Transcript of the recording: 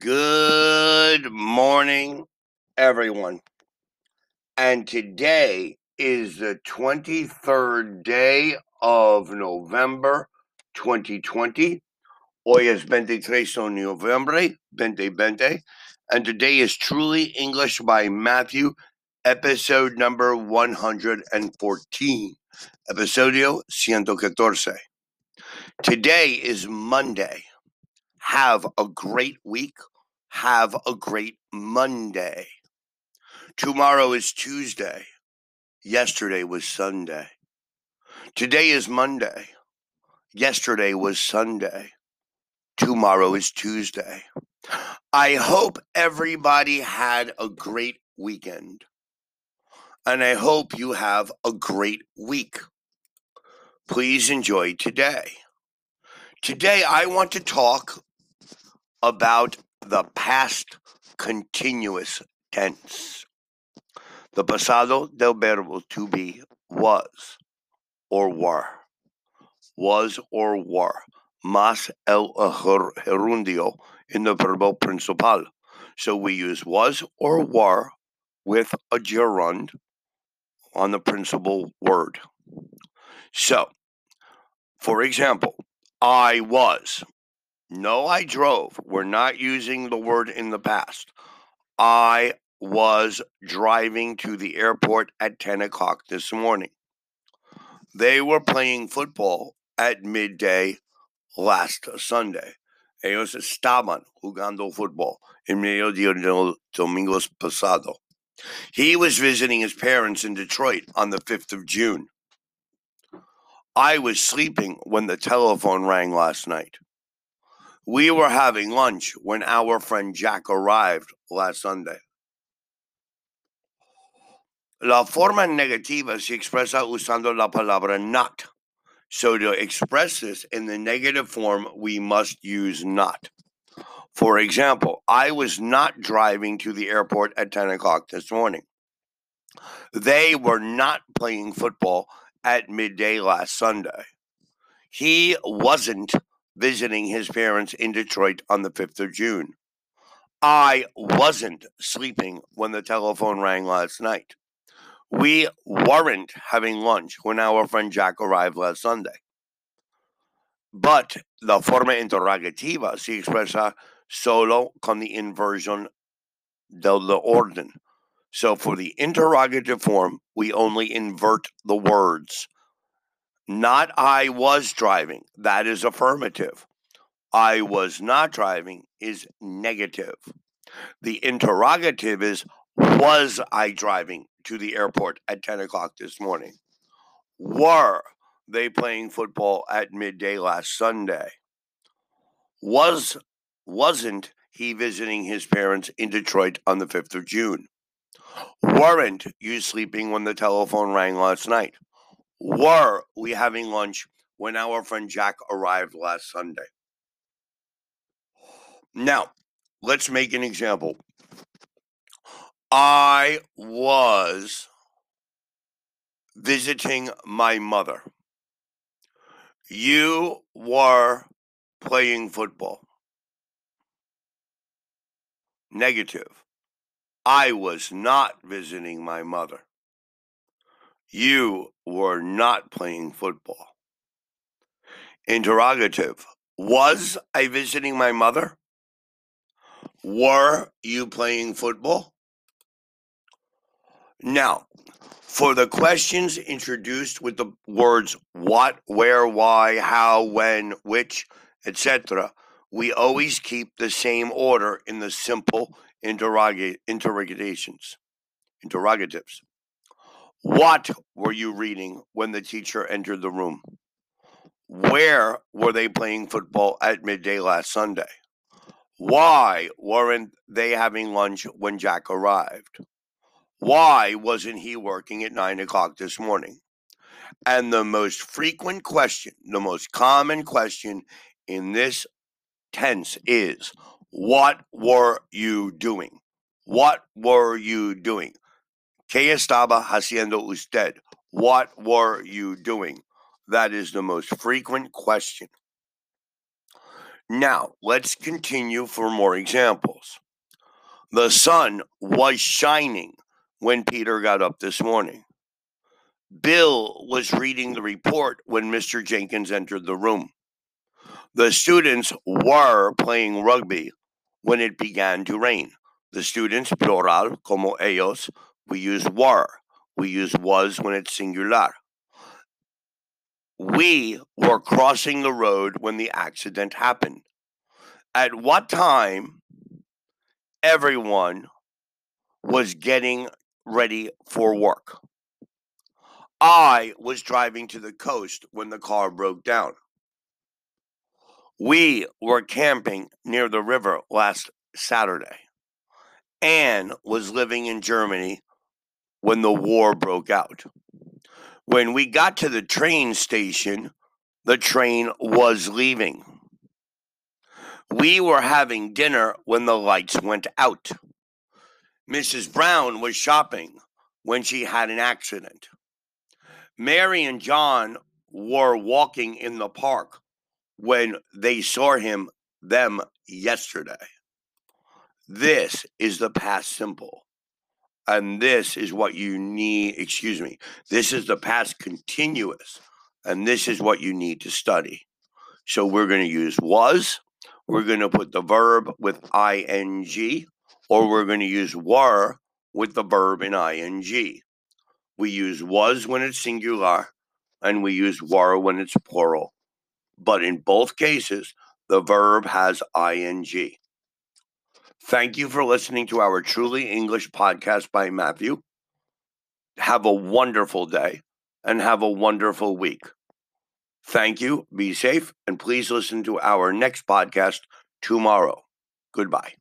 Good morning, everyone. And today is the 23rd day of November 2020. Hoy es 23 de noviembre 2020. And today is Truly English by Matthew, episode number 114. Episodio 114. Today is Monday. Have a great week. Have a great Monday. Tomorrow is Tuesday. Yesterday was Sunday. Today is Monday. Yesterday was Sunday. Tomorrow is Tuesday. I hope everybody had a great weekend. And I hope you have a great week. Please enjoy today. Today, I want to talk about the past continuous tense. The pasado del verbo to be was or were. Was or were. Más el gerundio in the verbo principal. So we use was or were with a gerund on the principal word. So, for example, I was. No, I drove. We're not using the word in the past. I was driving to the airport at 10 o'clock this morning. They were playing football at midday last Sunday. Ellos estaban jugando fútbol en medio de domingos pasado. He was visiting his parents in Detroit on the 5th of June. I was sleeping when the telephone rang last night. We were having lunch when our friend Jack arrived last Sunday. La forma negativa se expresa usando la palabra not. So to express this in the negative form, we must use not. For example, I was not driving to the airport at 10 o'clock this morning. They were not playing football at midday last Sunday. He wasn't visiting his parents in Detroit on the 5th of June. I wasn't sleeping when the telephone rang last night. We weren't having lunch when our friend Jack arrived last Sunday. But la forma interrogativa se expresa solo con the inversion del orden. So for the interrogative form, we only invert the words. Not I was driving. That is affirmative. I was not driving is negative. The interrogative is Was I driving to the airport at 10 o'clock this morning? Were they playing football at midday last Sunday? Was wasn't he visiting his parents in Detroit on the 5th of June? Weren't you sleeping when the telephone rang last night? Were we having lunch when our friend Jack arrived last Sunday? Now, let's make an example. I was visiting my mother. You were playing football. Negative. I was not visiting my mother. You were not playing football. Interrogative Was I visiting my mother? Were you playing football? Now, for the questions introduced with the words what, where, why, how, when, which, etc., we always keep the same order in the simple interrogations, interrogatives. What were you reading when the teacher entered the room? Where were they playing football at midday last Sunday? Why weren't they having lunch when Jack arrived? Why wasn't he working at nine o'clock this morning? And the most frequent question, the most common question in this tense is What were you doing? What were you doing? ¿Qué estaba haciendo usted? What were you doing? That is the most frequent question. Now, let's continue for more examples. The sun was shining when Peter got up this morning. Bill was reading the report when Mr. Jenkins entered the room. The students were playing rugby when it began to rain. The students, plural, como ellos, we use were. We use was when it's singular. We were crossing the road when the accident happened. At what time everyone was getting ready for work? I was driving to the coast when the car broke down. We were camping near the river last Saturday. Anne was living in Germany when the war broke out. When we got to the train station, the train was leaving. We were having dinner when the lights went out. Mrs. Brown was shopping when she had an accident. Mary and John were walking in the park when they saw him them yesterday. This is the past simple. And this is what you need, excuse me, this is the past continuous. And this is what you need to study. So we're going to use was, we're going to put the verb with ing, or we're going to use were with the verb in ing. We use was when it's singular, and we use were when it's plural. But in both cases, the verb has ing. Thank you for listening to our Truly English podcast by Matthew. Have a wonderful day and have a wonderful week. Thank you. Be safe and please listen to our next podcast tomorrow. Goodbye.